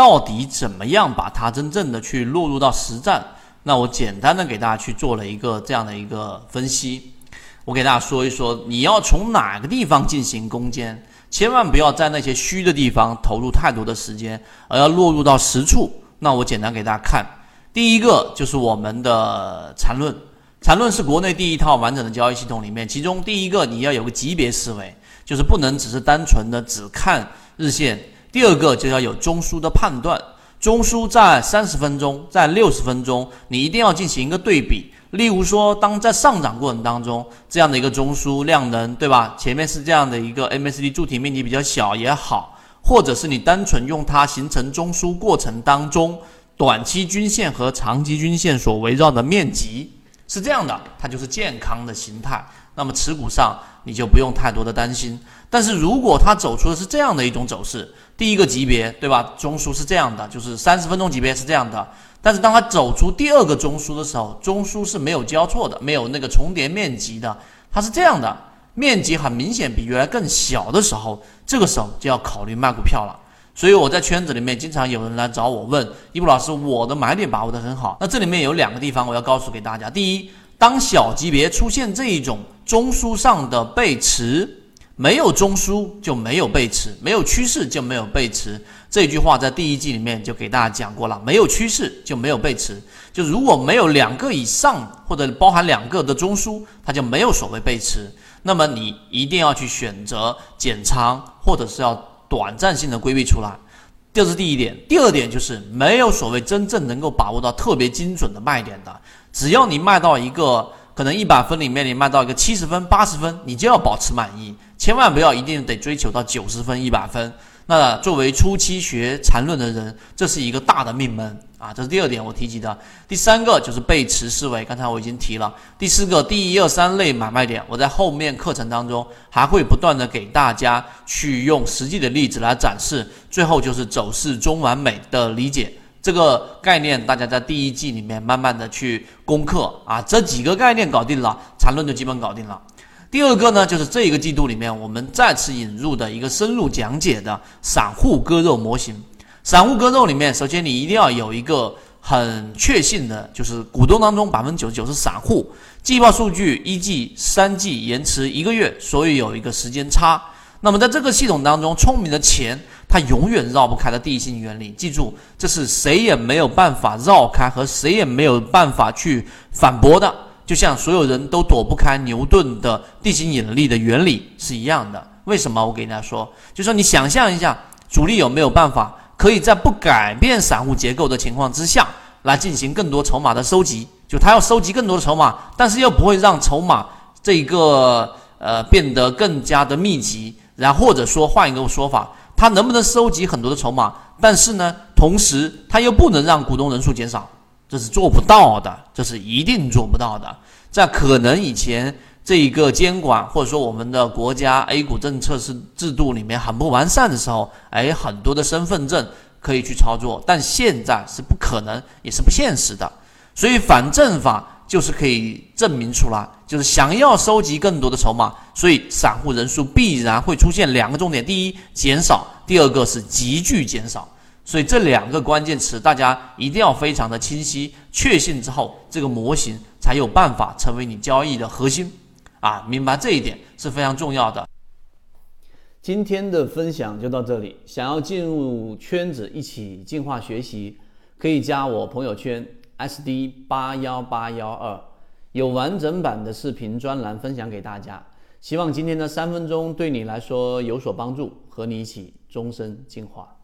到底怎么样把它真正的去落入到实战？那我简单的给大家去做了一个这样的一个分析。我给大家说一说，你要从哪个地方进行攻坚，千万不要在那些虚的地方投入太多的时间，而要落入到实处。那我简单给大家看，第一个就是我们的缠论。缠论是国内第一套完整的交易系统里面，其中第一个你要有个级别思维，就是不能只是单纯的只看日线。第二个就要有中枢的判断，中枢在三十分钟，在六十分钟，你一定要进行一个对比。例如说，当在上涨过程当中，这样的一个中枢量能，对吧？前面是这样的一个 MACD 柱体面积比较小也好，或者是你单纯用它形成中枢过程当中，短期均线和长期均线所围绕的面积。是这样的，它就是健康的形态。那么持股上你就不用太多的担心。但是如果它走出的是这样的一种走势，第一个级别对吧？中枢是这样的，就是三十分钟级别是这样的。但是当它走出第二个中枢的时候，中枢是没有交错的，没有那个重叠面积的，它是这样的，面积很明显比原来更小的时候，这个时候就要考虑卖股票了。所以我在圈子里面经常有人来找我问，一布老师，我的买点把握的很好。那这里面有两个地方我要告诉给大家：第一，当小级别出现这一种中枢上的背驰，没有中枢就没有背驰，没有趋势就没有背驰。这句话在第一季里面就给大家讲过了，没有趋势就没有背驰。就如果没有两个以上或者包含两个的中枢，它就没有所谓背驰。那么你一定要去选择减仓，或者是要。短暂性的规避出来，这是第一点。第二点就是没有所谓真正能够把握到特别精准的卖点的。只要你卖到一个可能一百分里面，你卖到一个七十分、八十分，你就要保持满意，千万不要一定得追求到九十分、一百分。那作为初期学缠论的人，这是一个大的命门啊！这是第二点我提及的。第三个就是背驰思维，刚才我已经提了。第四个，第一、二、三类买卖点，我在后面课程当中还会不断的给大家去用实际的例子来展示。最后就是走势中完美的理解这个概念，大家在第一季里面慢慢的去攻克啊，这几个概念搞定了，缠论就基本搞定了。第二个呢，就是这一个季度里面，我们再次引入的一个深入讲解的散户割肉模型。散户割肉里面，首先你一定要有一个很确信的，就是股东当中百分之九十九是散户，季报数据一季、三季延迟一个月，所以有一个时间差。那么在这个系统当中，聪明的钱它永远绕不开的地心原理，记住，这是谁也没有办法绕开和谁也没有办法去反驳的。就像所有人都躲不开牛顿的地心引力的原理是一样的。为什么？我给大家说，就说你想象一下，主力有没有办法可以在不改变散户结构的情况之下来进行更多筹码的收集？就他要收集更多的筹码，但是又不会让筹码这一个呃变得更加的密集。然后或者说换一个说法，他能不能收集很多的筹码？但是呢，同时他又不能让股东人数减少。这是做不到的，这是一定做不到的。在可能以前这一个监管或者说我们的国家 A 股政策是制度里面很不完善的时候，哎，很多的身份证可以去操作，但现在是不可能，也是不现实的。所以反证法就是可以证明出来，就是想要收集更多的筹码，所以散户人数必然会出现两个重点：第一，减少；第二个是急剧减少。所以这两个关键词，大家一定要非常的清晰、确信之后，这个模型才有办法成为你交易的核心。啊，明白这一点是非常重要的。今天的分享就到这里，想要进入圈子一起进化学习，可以加我朋友圈 SD 八幺八幺二，有完整版的视频专栏分享给大家。希望今天的三分钟对你来说有所帮助，和你一起终身进化。